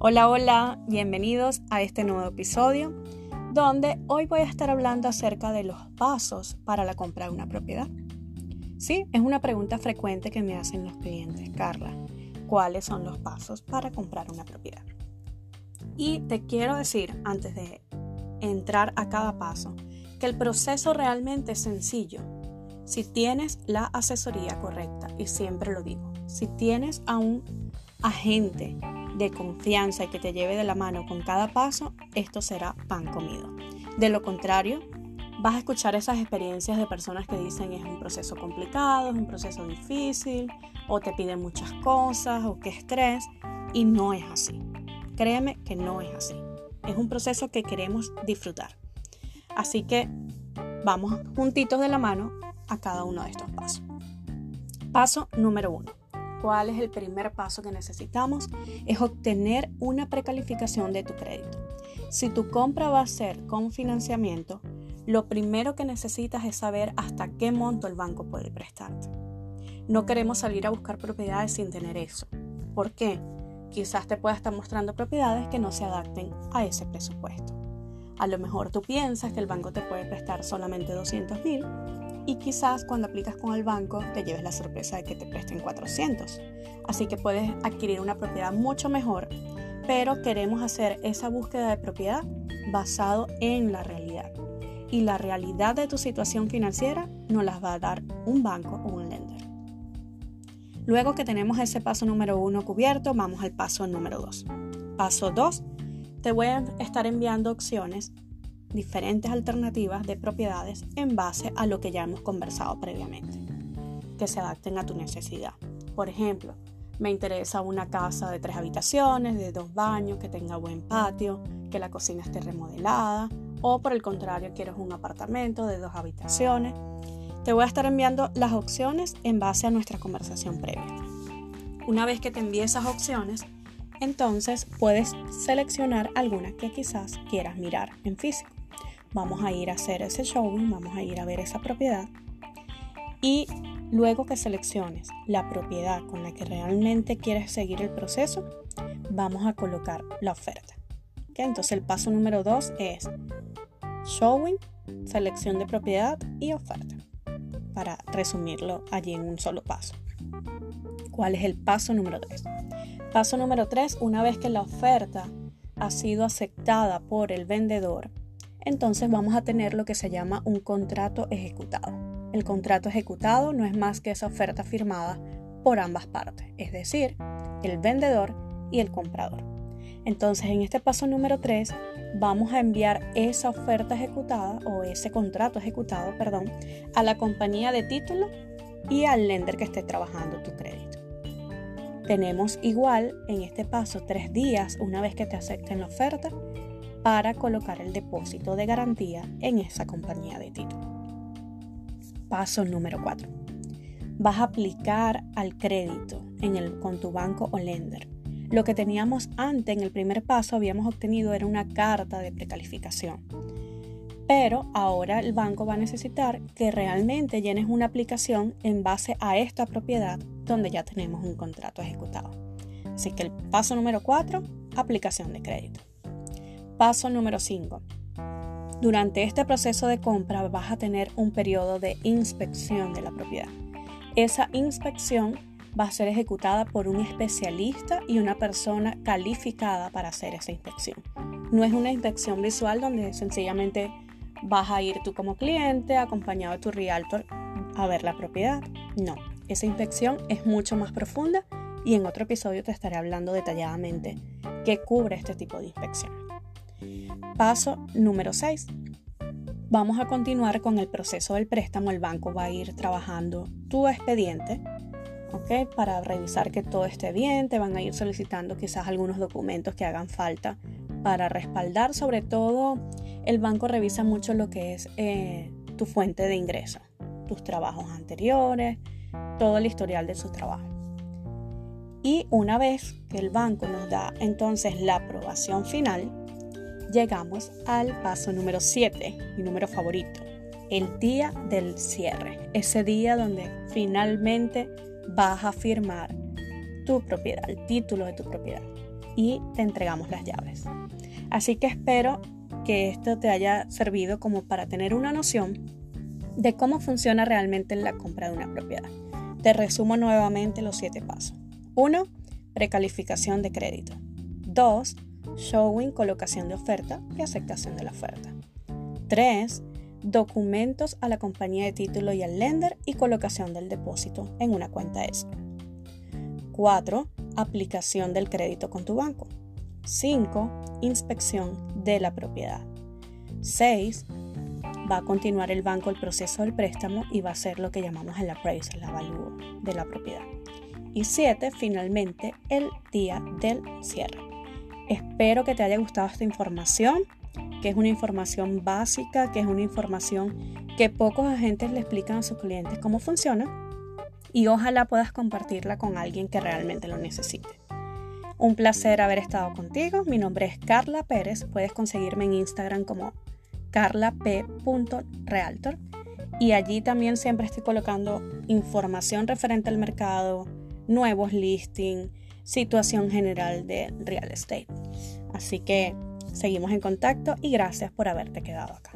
Hola, hola, bienvenidos a este nuevo episodio donde hoy voy a estar hablando acerca de los pasos para la compra de una propiedad. Sí, es una pregunta frecuente que me hacen los clientes, Carla. ¿Cuáles son los pasos para comprar una propiedad? Y te quiero decir, antes de entrar a cada paso, que el proceso realmente es sencillo. Si tienes la asesoría correcta, y siempre lo digo, si tienes a un agente de confianza y que te lleve de la mano con cada paso, esto será pan comido. De lo contrario, vas a escuchar esas experiencias de personas que dicen es un proceso complicado, es un proceso difícil, o te piden muchas cosas, o qué estrés, y no es así. Créeme que no es así. Es un proceso que queremos disfrutar. Así que vamos juntitos de la mano a cada uno de estos pasos. Paso número uno ¿Cuál es el primer paso que necesitamos? Es obtener una precalificación de tu crédito. Si tu compra va a ser con financiamiento, lo primero que necesitas es saber hasta qué monto el banco puede prestarte. No queremos salir a buscar propiedades sin tener eso. ¿Por qué? Quizás te pueda estar mostrando propiedades que no se adapten a ese presupuesto. A lo mejor tú piensas que el banco te puede prestar solamente 200 mil y quizás cuando aplicas con el banco te lleves la sorpresa de que te presten 400. Así que puedes adquirir una propiedad mucho mejor, pero queremos hacer esa búsqueda de propiedad basado en la realidad. Y la realidad de tu situación financiera nos las va a dar un banco o un lender. Luego que tenemos ese paso número uno cubierto, vamos al paso número dos. Paso 2. Te voy a estar enviando opciones diferentes alternativas de propiedades en base a lo que ya hemos conversado previamente, que se adapten a tu necesidad. Por ejemplo, me interesa una casa de tres habitaciones, de dos baños, que tenga buen patio, que la cocina esté remodelada, o por el contrario, quieres un apartamento de dos habitaciones. Te voy a estar enviando las opciones en base a nuestra conversación previa. Una vez que te envíe esas opciones, entonces puedes seleccionar alguna que quizás quieras mirar en físico vamos a ir a hacer ese showing, vamos a ir a ver esa propiedad y luego que selecciones la propiedad con la que realmente quieres seguir el proceso, vamos a colocar la oferta. Entonces el paso número 2 es showing, selección de propiedad y oferta, para resumirlo allí en un solo paso. ¿Cuál es el paso número 3? Paso número 3, una vez que la oferta ha sido aceptada por el vendedor, entonces vamos a tener lo que se llama un contrato ejecutado. El contrato ejecutado no es más que esa oferta firmada por ambas partes, es decir, el vendedor y el comprador. Entonces en este paso número 3 vamos a enviar esa oferta ejecutada o ese contrato ejecutado, perdón, a la compañía de título y al lender que esté trabajando tu crédito. Tenemos igual en este paso tres días una vez que te acepten la oferta para colocar el depósito de garantía en esa compañía de título. Paso número 4. Vas a aplicar al crédito en el, con tu banco o lender. Lo que teníamos antes en el primer paso habíamos obtenido era una carta de precalificación. Pero ahora el banco va a necesitar que realmente llenes una aplicación en base a esta propiedad donde ya tenemos un contrato ejecutado. Así que el paso número 4, aplicación de crédito. Paso número 5. Durante este proceso de compra vas a tener un periodo de inspección de la propiedad. Esa inspección va a ser ejecutada por un especialista y una persona calificada para hacer esa inspección. No es una inspección visual donde sencillamente vas a ir tú como cliente acompañado de tu realtor a ver la propiedad. No, esa inspección es mucho más profunda y en otro episodio te estaré hablando detalladamente qué cubre este tipo de inspección. Paso número 6. Vamos a continuar con el proceso del préstamo. El banco va a ir trabajando tu expediente para revisar que todo esté bien. Te van a ir solicitando quizás algunos documentos que hagan falta para respaldar. Sobre todo, el banco revisa mucho lo que es eh, tu fuente de ingreso, tus trabajos anteriores, todo el historial de sus trabajos. Y una vez que el banco nos da entonces la aprobación final, llegamos al paso número 7, mi número favorito, el día del cierre, ese día donde finalmente vas a firmar tu propiedad, el título de tu propiedad. y te entregamos las llaves. Así que espero que esto te haya servido como para tener una noción de cómo funciona realmente la compra de una propiedad. Te resumo nuevamente los siete pasos. 1. Precalificación de crédito. 2. Showing, colocación de oferta y aceptación de la oferta. 3. Documentos a la compañía de título y al lender y colocación del depósito en una cuenta escrow. 4. Aplicación del crédito con tu banco. 5. Inspección de la propiedad. 6 va a continuar el banco el proceso del préstamo y va a ser lo que llamamos el appraisal, el avalúo de la propiedad. Y siete, finalmente, el día del cierre. Espero que te haya gustado esta información, que es una información básica, que es una información que pocos agentes le explican a sus clientes cómo funciona y ojalá puedas compartirla con alguien que realmente lo necesite. Un placer haber estado contigo. Mi nombre es Carla Pérez. Puedes conseguirme en Instagram como carlap.realtor y allí también siempre estoy colocando información referente al mercado, nuevos listings, situación general de real estate. Así que seguimos en contacto y gracias por haberte quedado acá.